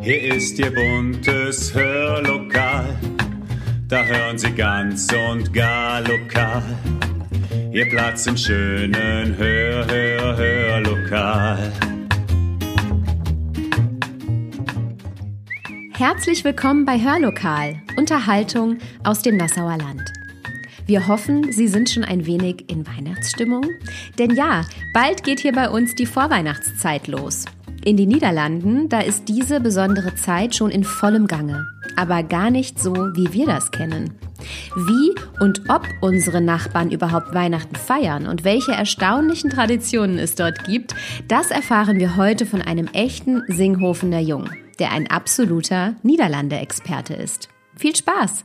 Hier ist Ihr buntes Hörlokal. Da hören Sie ganz und gar lokal. Ihr Platz im schönen Hör, Hör, Hörlokal. Herzlich willkommen bei Hörlokal, Unterhaltung aus dem Nassauer Land. Wir hoffen, Sie sind schon ein wenig in Weihnachtsstimmung. Denn ja, bald geht hier bei uns die Vorweihnachtszeit los. In den Niederlanden, da ist diese besondere Zeit schon in vollem Gange. Aber gar nicht so, wie wir das kennen. Wie und ob unsere Nachbarn überhaupt Weihnachten feiern und welche erstaunlichen Traditionen es dort gibt, das erfahren wir heute von einem echten Singhofener Jung, der ein absoluter Niederlande-Experte ist. Viel Spaß!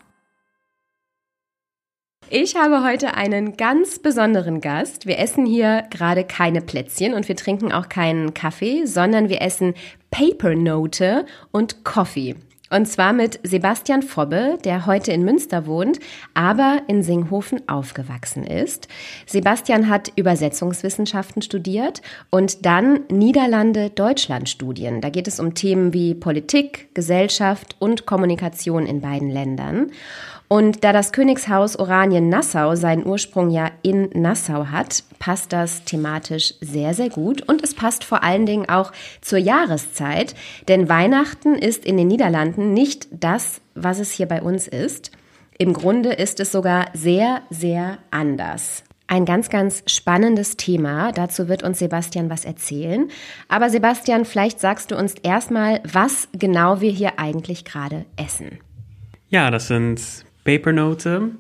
Ich habe heute einen ganz besonderen Gast. Wir essen hier gerade keine Plätzchen und wir trinken auch keinen Kaffee, sondern wir essen Papernote und Coffee. Und zwar mit Sebastian Fobbe, der heute in Münster wohnt, aber in Singhofen aufgewachsen ist. Sebastian hat Übersetzungswissenschaften studiert und dann Niederlande-Deutschland-Studien. Da geht es um Themen wie Politik, Gesellschaft und Kommunikation in beiden Ländern. Und da das Königshaus Oranien-Nassau seinen Ursprung ja in Nassau hat, passt das thematisch sehr, sehr gut. Und es passt vor allen Dingen auch zur Jahreszeit, denn Weihnachten ist in den Niederlanden nicht das, was es hier bei uns ist. Im Grunde ist es sogar sehr, sehr anders. Ein ganz, ganz spannendes Thema. Dazu wird uns Sebastian was erzählen. Aber Sebastian, vielleicht sagst du uns erstmal, was genau wir hier eigentlich gerade essen. Ja, das sind Papernote.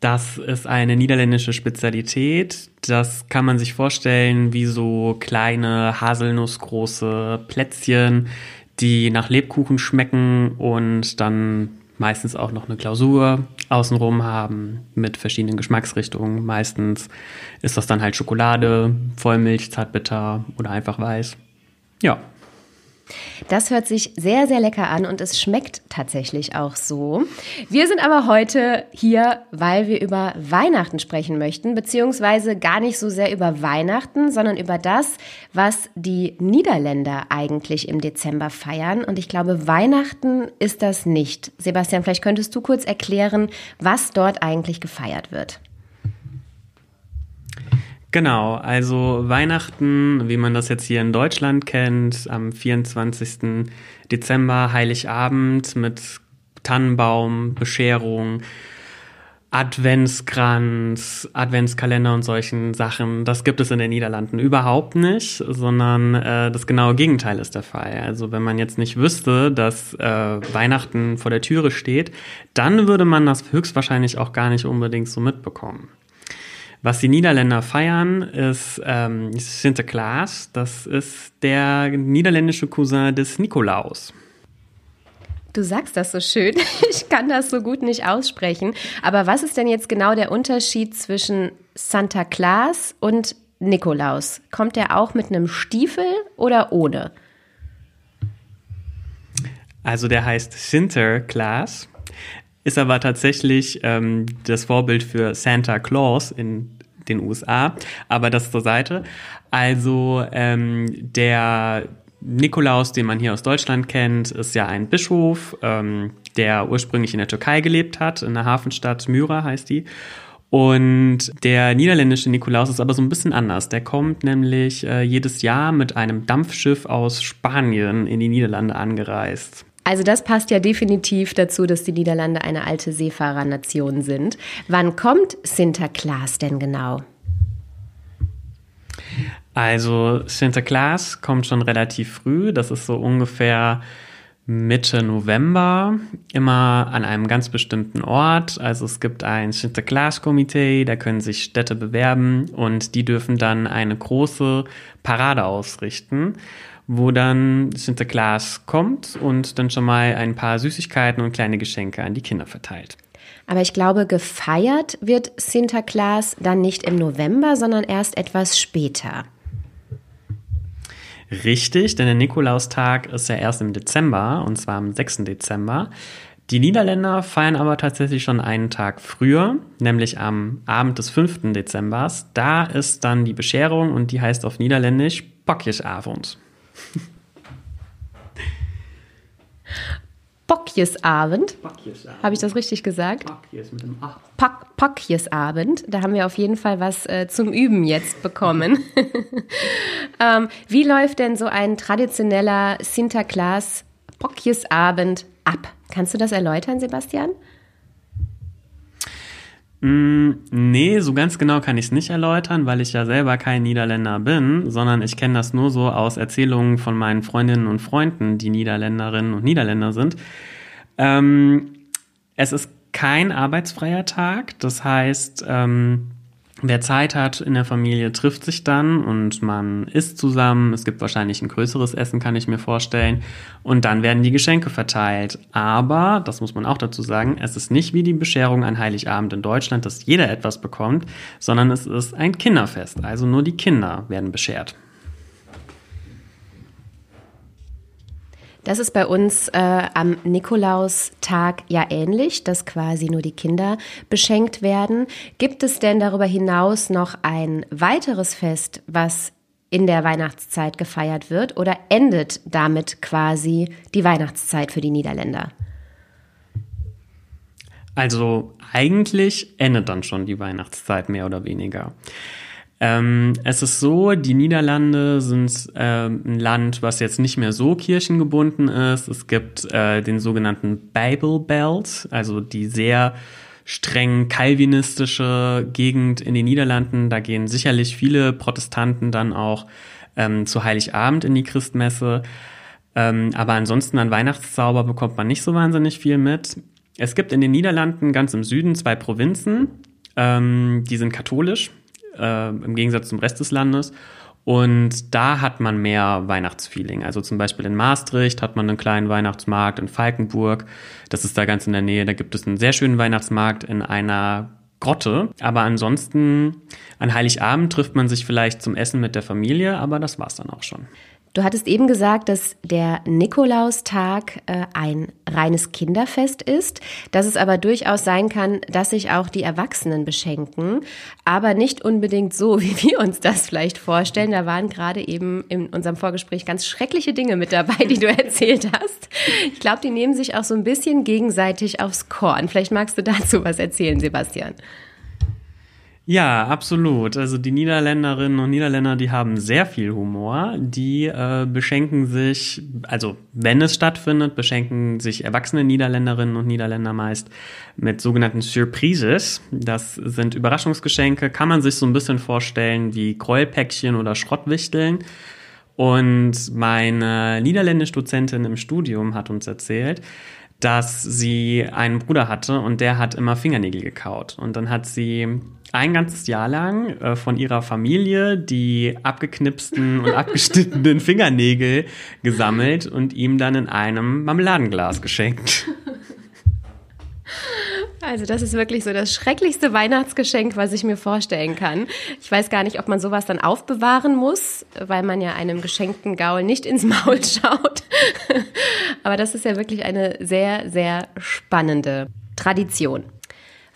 Das ist eine niederländische Spezialität. Das kann man sich vorstellen wie so kleine haselnussgroße Plätzchen, die nach Lebkuchen schmecken und dann meistens auch noch eine Klausur außenrum haben mit verschiedenen Geschmacksrichtungen. Meistens ist das dann halt Schokolade, Vollmilch, Zartbitter oder einfach weiß. Ja, das hört sich sehr, sehr lecker an und es schmeckt tatsächlich auch so. Wir sind aber heute hier, weil wir über Weihnachten sprechen möchten, beziehungsweise gar nicht so sehr über Weihnachten, sondern über das, was die Niederländer eigentlich im Dezember feiern. Und ich glaube, Weihnachten ist das nicht. Sebastian, vielleicht könntest du kurz erklären, was dort eigentlich gefeiert wird. Genau, also Weihnachten, wie man das jetzt hier in Deutschland kennt, am 24. Dezember, Heiligabend mit Tannenbaum, Bescherung, Adventskranz, Adventskalender und solchen Sachen. Das gibt es in den Niederlanden überhaupt nicht, sondern äh, das genaue Gegenteil ist der Fall. Also wenn man jetzt nicht wüsste, dass äh, Weihnachten vor der Türe steht, dann würde man das höchstwahrscheinlich auch gar nicht unbedingt so mitbekommen. Was die Niederländer feiern, ist ähm, Sinterklaas. Das ist der niederländische Cousin des Nikolaus. Du sagst das so schön. Ich kann das so gut nicht aussprechen. Aber was ist denn jetzt genau der Unterschied zwischen Santa Claus und Nikolaus? Kommt er auch mit einem Stiefel oder ohne? Also der heißt Sinterklaas ist aber tatsächlich ähm, das Vorbild für Santa Claus in den USA. Aber das zur Seite. Also ähm, der Nikolaus, den man hier aus Deutschland kennt, ist ja ein Bischof, ähm, der ursprünglich in der Türkei gelebt hat, in der Hafenstadt Myra heißt die. Und der niederländische Nikolaus ist aber so ein bisschen anders. Der kommt nämlich äh, jedes Jahr mit einem Dampfschiff aus Spanien in die Niederlande angereist. Also das passt ja definitiv dazu, dass die Niederlande eine alte Seefahrernation sind. Wann kommt Sinterklaas denn genau? Also Sinterklaas kommt schon relativ früh. Das ist so ungefähr Mitte November, immer an einem ganz bestimmten Ort. Also es gibt ein Sinterklaas-Komitee, da können sich Städte bewerben und die dürfen dann eine große Parade ausrichten wo dann Sinterklaas kommt und dann schon mal ein paar Süßigkeiten und kleine Geschenke an die Kinder verteilt. Aber ich glaube, gefeiert wird Sinterklaas dann nicht im November, sondern erst etwas später. Richtig, denn der Nikolaustag ist ja erst im Dezember, und zwar am 6. Dezember. Die Niederländer feiern aber tatsächlich schon einen Tag früher, nämlich am Abend des 5. Dezembers. Da ist dann die Bescherung und die heißt auf Niederländisch Bokjesavond. Pakjesabend. Pakjesabend. Habe ich das richtig gesagt? Pakjes mit dem A. Pak Pakjesabend. Da haben wir auf jeden Fall was äh, zum Üben jetzt bekommen. ähm, wie läuft denn so ein traditioneller Sinterklaas Pakjesabend ab? Kannst du das erläutern, Sebastian? Mm, nee, so ganz genau kann ich es nicht erläutern, weil ich ja selber kein Niederländer bin, sondern ich kenne das nur so aus Erzählungen von meinen Freundinnen und Freunden, die Niederländerinnen und Niederländer sind. Ähm, es ist kein arbeitsfreier Tag, das heißt, ähm, Wer Zeit hat in der Familie, trifft sich dann und man isst zusammen. Es gibt wahrscheinlich ein größeres Essen, kann ich mir vorstellen. Und dann werden die Geschenke verteilt. Aber, das muss man auch dazu sagen, es ist nicht wie die Bescherung an Heiligabend in Deutschland, dass jeder etwas bekommt, sondern es ist ein Kinderfest. Also nur die Kinder werden beschert. Das ist bei uns äh, am Nikolaustag ja ähnlich, dass quasi nur die Kinder beschenkt werden. Gibt es denn darüber hinaus noch ein weiteres Fest, was in der Weihnachtszeit gefeiert wird oder endet damit quasi die Weihnachtszeit für die Niederländer? Also eigentlich endet dann schon die Weihnachtszeit mehr oder weniger. Ähm, es ist so, die Niederlande sind ähm, ein Land, was jetzt nicht mehr so kirchengebunden ist. Es gibt äh, den sogenannten Bible Belt, also die sehr streng kalvinistische Gegend in den Niederlanden. Da gehen sicherlich viele Protestanten dann auch ähm, zu Heiligabend in die Christmesse. Ähm, aber ansonsten an Weihnachtszauber bekommt man nicht so wahnsinnig viel mit. Es gibt in den Niederlanden ganz im Süden zwei Provinzen, ähm, die sind katholisch äh, im Gegensatz zum Rest des Landes. Und da hat man mehr Weihnachtsfeeling. Also zum Beispiel in Maastricht hat man einen kleinen Weihnachtsmarkt, in Falkenburg, das ist da ganz in der Nähe, da gibt es einen sehr schönen Weihnachtsmarkt in einer Grotte. Aber ansonsten an Heiligabend trifft man sich vielleicht zum Essen mit der Familie, aber das war's dann auch schon. Du hattest eben gesagt, dass der Nikolaustag äh, ein reines Kinderfest ist, dass es aber durchaus sein kann, dass sich auch die Erwachsenen beschenken, aber nicht unbedingt so, wie wir uns das vielleicht vorstellen. Da waren gerade eben in unserem Vorgespräch ganz schreckliche Dinge mit dabei, die du erzählt hast. Ich glaube, die nehmen sich auch so ein bisschen gegenseitig aufs Korn. Vielleicht magst du dazu was erzählen, Sebastian. Ja, absolut. Also die Niederländerinnen und Niederländer, die haben sehr viel Humor. Die äh, beschenken sich, also wenn es stattfindet, beschenken sich erwachsene Niederländerinnen und Niederländer meist mit sogenannten Surprises. Das sind Überraschungsgeschenke, kann man sich so ein bisschen vorstellen wie Gräuelpäckchen oder Schrottwichteln. Und meine Niederländisch-Dozentin im Studium hat uns erzählt, dass sie einen Bruder hatte und der hat immer Fingernägel gekaut. Und dann hat sie ein ganzes Jahr lang äh, von ihrer Familie die abgeknipsten und abgeschnittenen Fingernägel gesammelt und ihm dann in einem Marmeladenglas geschenkt. Also das ist wirklich so das schrecklichste Weihnachtsgeschenk, was ich mir vorstellen kann. Ich weiß gar nicht, ob man sowas dann aufbewahren muss, weil man ja einem geschenkten Gaul nicht ins Maul schaut. Aber das ist ja wirklich eine sehr, sehr spannende Tradition.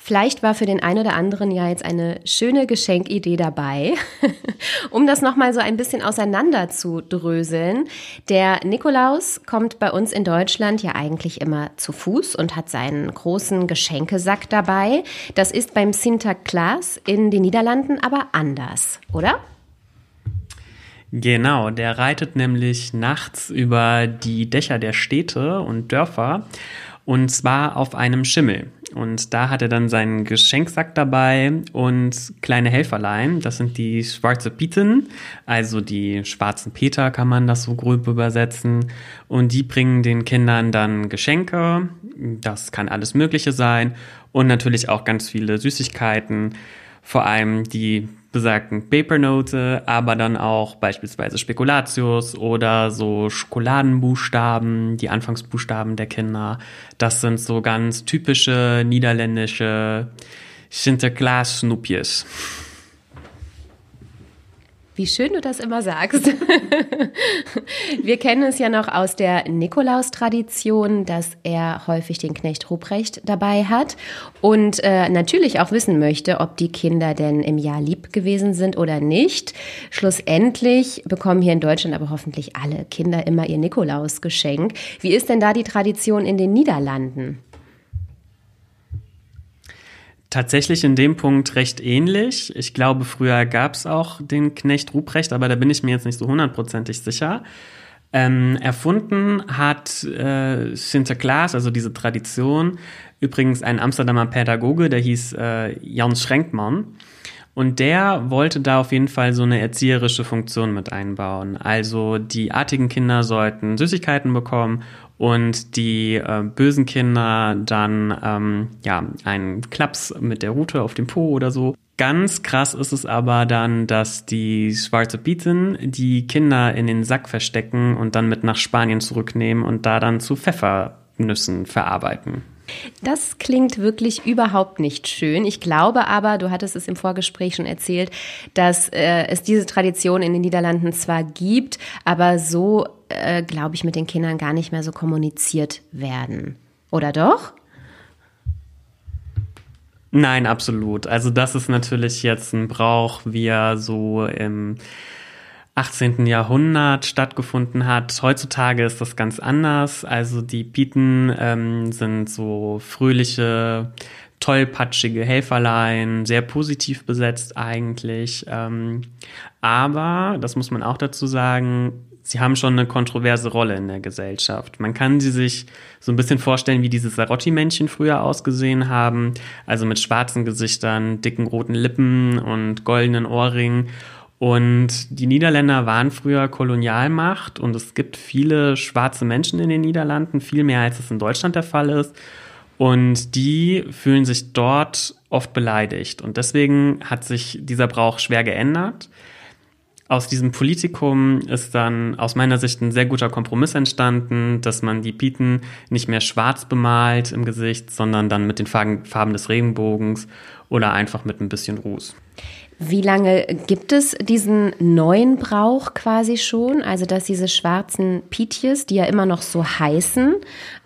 Vielleicht war für den einen oder anderen ja jetzt eine schöne Geschenkidee dabei, um das nochmal so ein bisschen auseinander zu dröseln. Der Nikolaus kommt bei uns in Deutschland ja eigentlich immer zu Fuß und hat seinen großen Geschenkesack dabei. Das ist beim Sinterklaas in den Niederlanden aber anders, oder? Genau, der reitet nämlich nachts über die Dächer der Städte und Dörfer und zwar auf einem Schimmel. Und da hat er dann seinen Geschenksack dabei und kleine Helferlein. Das sind die schwarze Pieten, also die schwarzen Peter kann man das so grob übersetzen. Und die bringen den Kindern dann Geschenke. Das kann alles Mögliche sein. Und natürlich auch ganz viele Süßigkeiten. Vor allem die besagten Papernote, aber dann auch beispielsweise Spekulatius oder so Schokoladenbuchstaben, die Anfangsbuchstaben der Kinder. Das sind so ganz typische niederländische Sinterklaas-Snoepjes. Wie schön du das immer sagst. Wir kennen es ja noch aus der Nikolaus-Tradition, dass er häufig den Knecht Ruprecht dabei hat und äh, natürlich auch wissen möchte, ob die Kinder denn im Jahr lieb gewesen sind oder nicht. Schlussendlich bekommen hier in Deutschland aber hoffentlich alle Kinder immer ihr Nikolaus-Geschenk. Wie ist denn da die Tradition in den Niederlanden? Tatsächlich in dem Punkt recht ähnlich. Ich glaube, früher gab es auch den Knecht Ruprecht, aber da bin ich mir jetzt nicht so hundertprozentig sicher. Ähm, erfunden hat äh, Sinterklaas, also diese Tradition, übrigens ein Amsterdamer Pädagoge, der hieß äh, Jan Schrenkmann. Und der wollte da auf jeden Fall so eine erzieherische Funktion mit einbauen. Also die artigen Kinder sollten Süßigkeiten bekommen und die äh, bösen Kinder dann ähm, ja einen Klaps mit der Rute auf dem Po oder so. Ganz krass ist es aber dann, dass die schwarze Bieten die Kinder in den Sack verstecken und dann mit nach Spanien zurücknehmen und da dann zu Pfeffernüssen verarbeiten. Das klingt wirklich überhaupt nicht schön. Ich glaube aber, du hattest es im Vorgespräch schon erzählt, dass äh, es diese Tradition in den Niederlanden zwar gibt, aber so, äh, glaube ich, mit den Kindern gar nicht mehr so kommuniziert werden. Oder doch? Nein, absolut. Also das ist natürlich jetzt ein Brauch, wie er so im 18. Jahrhundert stattgefunden hat. Heutzutage ist das ganz anders. Also die Piten ähm, sind so fröhliche, tollpatschige Helferlein, sehr positiv besetzt eigentlich. Ähm, aber, das muss man auch dazu sagen, sie haben schon eine kontroverse Rolle in der Gesellschaft. Man kann sie sich so ein bisschen vorstellen, wie diese Sarotti-Männchen früher ausgesehen haben. Also mit schwarzen Gesichtern, dicken roten Lippen und goldenen Ohrringen. Und die Niederländer waren früher Kolonialmacht und es gibt viele schwarze Menschen in den Niederlanden, viel mehr als es in Deutschland der Fall ist. Und die fühlen sich dort oft beleidigt. Und deswegen hat sich dieser Brauch schwer geändert. Aus diesem Politikum ist dann aus meiner Sicht ein sehr guter Kompromiss entstanden, dass man die Piten nicht mehr schwarz bemalt im Gesicht, sondern dann mit den Farben des Regenbogens oder einfach mit ein bisschen Ruß. Wie lange gibt es diesen neuen Brauch quasi schon? Also, dass diese schwarzen Pietjes, die ja immer noch so heißen,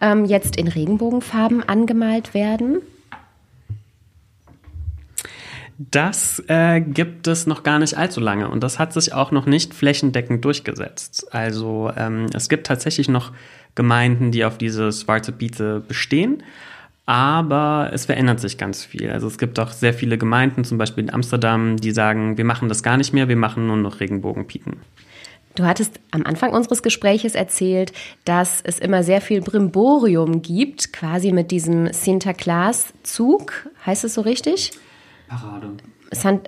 ähm, jetzt in Regenbogenfarben angemalt werden? Das äh, gibt es noch gar nicht allzu lange und das hat sich auch noch nicht flächendeckend durchgesetzt. Also ähm, es gibt tatsächlich noch Gemeinden, die auf diese schwarze Biete bestehen. Aber es verändert sich ganz viel. Also es gibt auch sehr viele Gemeinden, zum Beispiel in Amsterdam, die sagen, wir machen das gar nicht mehr, wir machen nur noch Regenbogenpieten. Du hattest am Anfang unseres Gespräches erzählt, dass es immer sehr viel Brimborium gibt, quasi mit diesem Sinterklaas-Zug. Heißt es so richtig? Parade.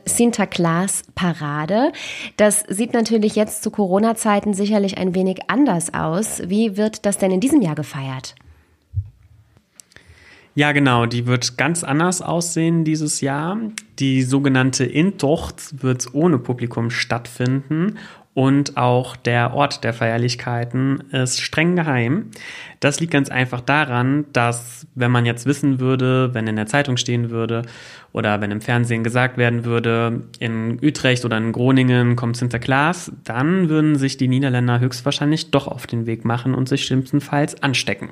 Sinterklaas-Parade. Das sieht natürlich jetzt zu Corona-Zeiten sicherlich ein wenig anders aus. Wie wird das denn in diesem Jahr gefeiert? Ja, genau, die wird ganz anders aussehen dieses Jahr. Die sogenannte Intocht wird ohne Publikum stattfinden und auch der Ort der Feierlichkeiten ist streng geheim. Das liegt ganz einfach daran, dass wenn man jetzt wissen würde, wenn in der Zeitung stehen würde oder wenn im Fernsehen gesagt werden würde, in Utrecht oder in Groningen kommt Sinterklaas, dann würden sich die Niederländer höchstwahrscheinlich doch auf den Weg machen und sich schlimmstenfalls anstecken.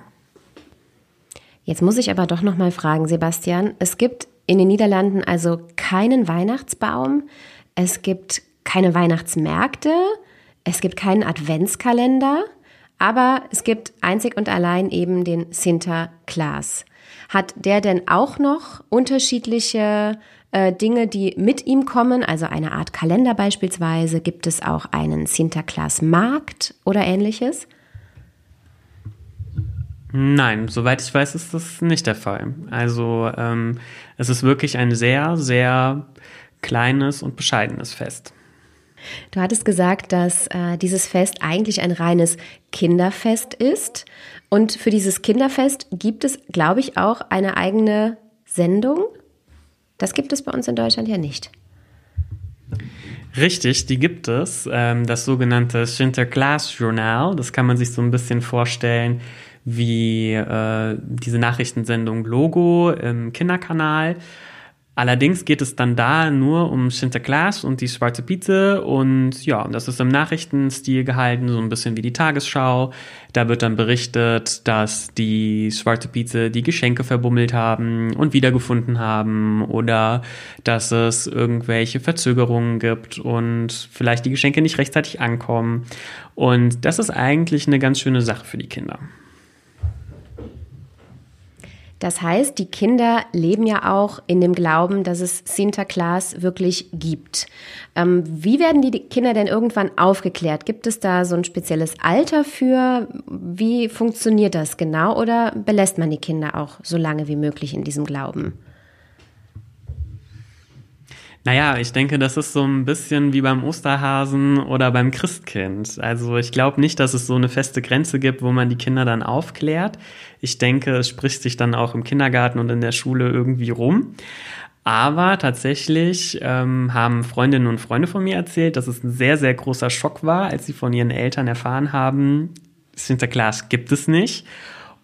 Jetzt muss ich aber doch noch mal fragen, Sebastian. Es gibt in den Niederlanden also keinen Weihnachtsbaum, es gibt keine Weihnachtsmärkte, es gibt keinen Adventskalender, aber es gibt einzig und allein eben den Sinterklaas. Hat der denn auch noch unterschiedliche äh, Dinge, die mit ihm kommen, also eine Art Kalender beispielsweise? Gibt es auch einen Sinterklaas-Markt oder ähnliches? Nein, soweit ich weiß, ist das nicht der Fall. Also ähm, es ist wirklich ein sehr, sehr kleines und bescheidenes Fest. Du hattest gesagt, dass äh, dieses Fest eigentlich ein reines Kinderfest ist. Und für dieses Kinderfest gibt es, glaube ich, auch eine eigene Sendung. Das gibt es bei uns in Deutschland ja nicht. Richtig, die gibt es. Ähm, das sogenannte Sinterklaas-Journal. Das kann man sich so ein bisschen vorstellen wie äh, diese Nachrichtensendung Logo im Kinderkanal. Allerdings geht es dann da nur um Sinterklaas und die schwarze Pizza und ja, das ist im Nachrichtenstil gehalten, so ein bisschen wie die Tagesschau. Da wird dann berichtet, dass die schwarze Pizza die Geschenke verbummelt haben und wiedergefunden haben oder dass es irgendwelche Verzögerungen gibt und vielleicht die Geschenke nicht rechtzeitig ankommen. Und das ist eigentlich eine ganz schöne Sache für die Kinder. Das heißt, die Kinder leben ja auch in dem Glauben, dass es Sinterklaas wirklich gibt. Ähm, wie werden die Kinder denn irgendwann aufgeklärt? Gibt es da so ein spezielles Alter für? Wie funktioniert das genau? Oder belässt man die Kinder auch so lange wie möglich in diesem Glauben? Naja, ich denke, das ist so ein bisschen wie beim Osterhasen oder beim Christkind. Also ich glaube nicht, dass es so eine feste Grenze gibt, wo man die Kinder dann aufklärt. Ich denke, es spricht sich dann auch im Kindergarten und in der Schule irgendwie rum. Aber tatsächlich ähm, haben Freundinnen und Freunde von mir erzählt, dass es ein sehr, sehr großer Schock war, als sie von ihren Eltern erfahren haben, Sinterklaas gibt es nicht.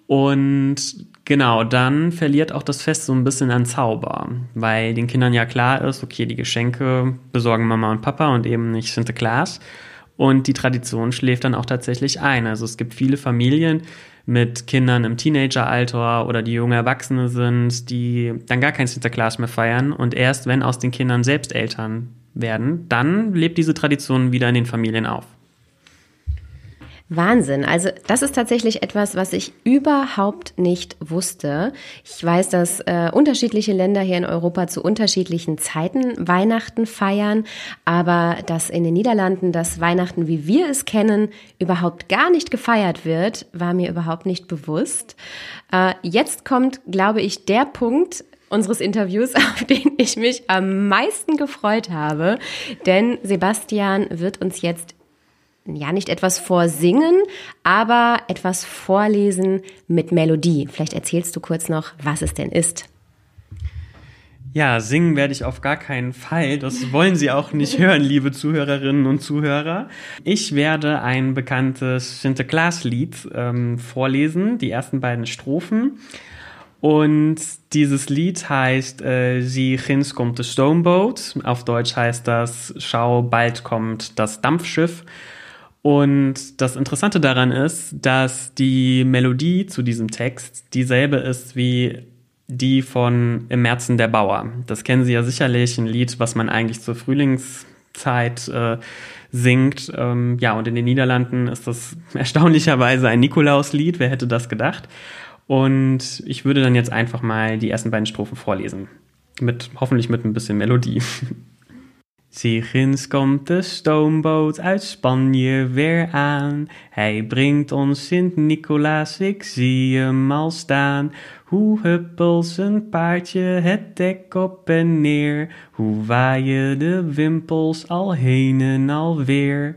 Und genau, dann verliert auch das Fest so ein bisschen an Zauber, weil den Kindern ja klar ist, okay, die Geschenke besorgen Mama und Papa und eben nicht Sinterklaas. Und die Tradition schläft dann auch tatsächlich ein. Also es gibt viele Familien mit Kindern im Teenageralter oder die junge Erwachsene sind, die dann gar kein Sinterklaas mehr feiern. Und erst wenn aus den Kindern selbst Eltern werden, dann lebt diese Tradition wieder in den Familien auf. Wahnsinn. Also das ist tatsächlich etwas, was ich überhaupt nicht wusste. Ich weiß, dass äh, unterschiedliche Länder hier in Europa zu unterschiedlichen Zeiten Weihnachten feiern, aber dass in den Niederlanden das Weihnachten, wie wir es kennen, überhaupt gar nicht gefeiert wird, war mir überhaupt nicht bewusst. Äh, jetzt kommt, glaube ich, der Punkt, unseres Interviews, auf den ich mich am meisten gefreut habe. Denn Sebastian wird uns jetzt ja nicht etwas vorsingen, aber etwas vorlesen mit Melodie. Vielleicht erzählst du kurz noch, was es denn ist. Ja, singen werde ich auf gar keinen Fall. Das wollen Sie auch nicht hören, liebe Zuhörerinnen und Zuhörer. Ich werde ein bekanntes Sinterklaas-Lied ähm, vorlesen, die ersten beiden Strophen. Und dieses Lied heißt äh, Gins kommt de Stoomboot. Auf Deutsch heißt das Schau, bald kommt das Dampfschiff. Und das Interessante daran ist, dass die Melodie zu diesem Text dieselbe ist wie die von Im Märzen der Bauer. Das kennen Sie ja sicherlich, ein Lied, was man eigentlich zur Frühlingszeit äh, singt. Ähm, ja, und in den Niederlanden ist das erstaunlicherweise ein Nikolauslied. Wer hätte das gedacht? Und ich würde dann jetzt einfach mal die ersten beiden Strophen vorlesen. Mit, hoffentlich mit ein bisschen Melodie. Zigens komt de stoomboot uit Spanje weer aan. Hij brengt ons Sint-Nicolaas, ik zie hem al staan. Hoe huppelt zijn paardje het dek op en neer. Hoe waaien de wimpels al heen en alweer.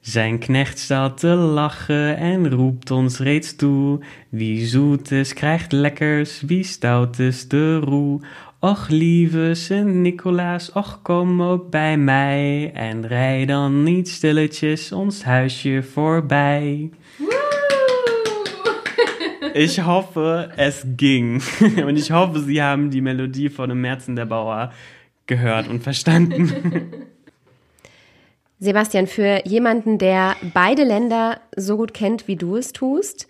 Zijn knecht staat te lachen en roept ons reeds toe. Wie zoet is, krijgt lekkers, wie stout is de roe. Och lieve Sint-Nicolaas, och kom ook bij mij en rij dan niet stilletjes ons huisje voorbij. Ich hoffe, es ging. Und ich hoffe, Sie haben die Melodie von dem Märzen der Bauer gehört und verstanden. Sebastian, für jemanden, der beide Länder so gut kennt, wie du es tust,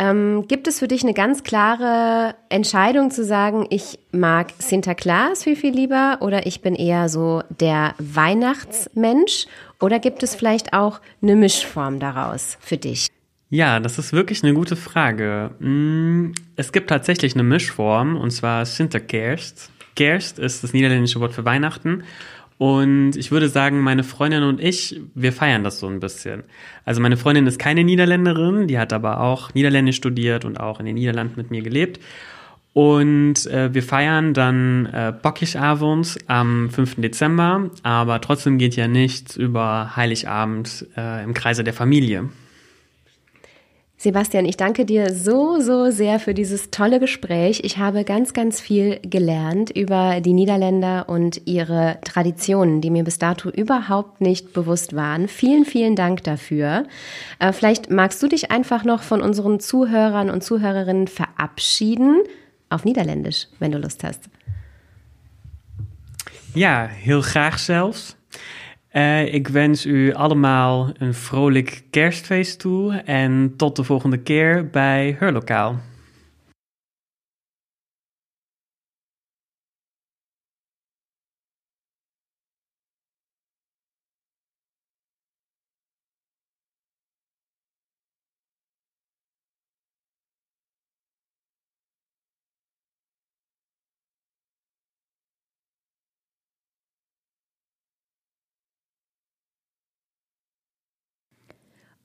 ähm, gibt es für dich eine ganz klare Entscheidung zu sagen, ich mag Sinterklaas viel, viel lieber oder ich bin eher so der Weihnachtsmensch? Oder gibt es vielleicht auch eine Mischform daraus für dich? Ja, das ist wirklich eine gute Frage. Mm, es gibt tatsächlich eine Mischform und zwar Sinterkerst. Kerst ist das niederländische Wort für Weihnachten und ich würde sagen, meine Freundin und ich, wir feiern das so ein bisschen. Also meine Freundin ist keine Niederländerin, die hat aber auch Niederländisch studiert und auch in den Niederlanden mit mir gelebt. Und äh, wir feiern dann äh, Bockigabend am 5. Dezember, aber trotzdem geht ja nichts über Heiligabend äh, im Kreise der Familie. Sebastian, ich danke dir so, so sehr für dieses tolle Gespräch. Ich habe ganz, ganz viel gelernt über die Niederländer und ihre Traditionen, die mir bis dato überhaupt nicht bewusst waren. Vielen, vielen Dank dafür. Äh, vielleicht magst du dich einfach noch von unseren Zuhörern und Zuhörerinnen verabschieden auf Niederländisch, wenn du Lust hast. Ja, heel graag zelfs. Uh, ik wens u allemaal een vrolijk kerstfeest toe en tot de volgende keer bij Hurlokaal.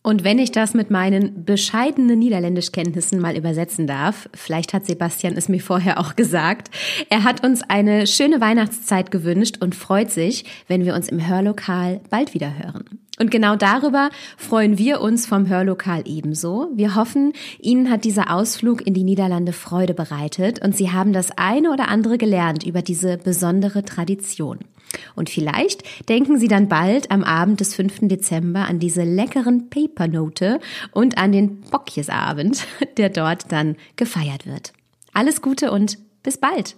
Und wenn ich das mit meinen bescheidenen Niederländischkenntnissen mal übersetzen darf, vielleicht hat Sebastian es mir vorher auch gesagt, er hat uns eine schöne Weihnachtszeit gewünscht und freut sich, wenn wir uns im Hörlokal bald wieder hören. Und genau darüber freuen wir uns vom Hörlokal ebenso. Wir hoffen, Ihnen hat dieser Ausflug in die Niederlande Freude bereitet und Sie haben das eine oder andere gelernt über diese besondere Tradition. Und vielleicht denken Sie dann bald am Abend des 5. Dezember an diese leckeren Papernote und an den Bockjesabend, der dort dann gefeiert wird. Alles Gute und bis bald!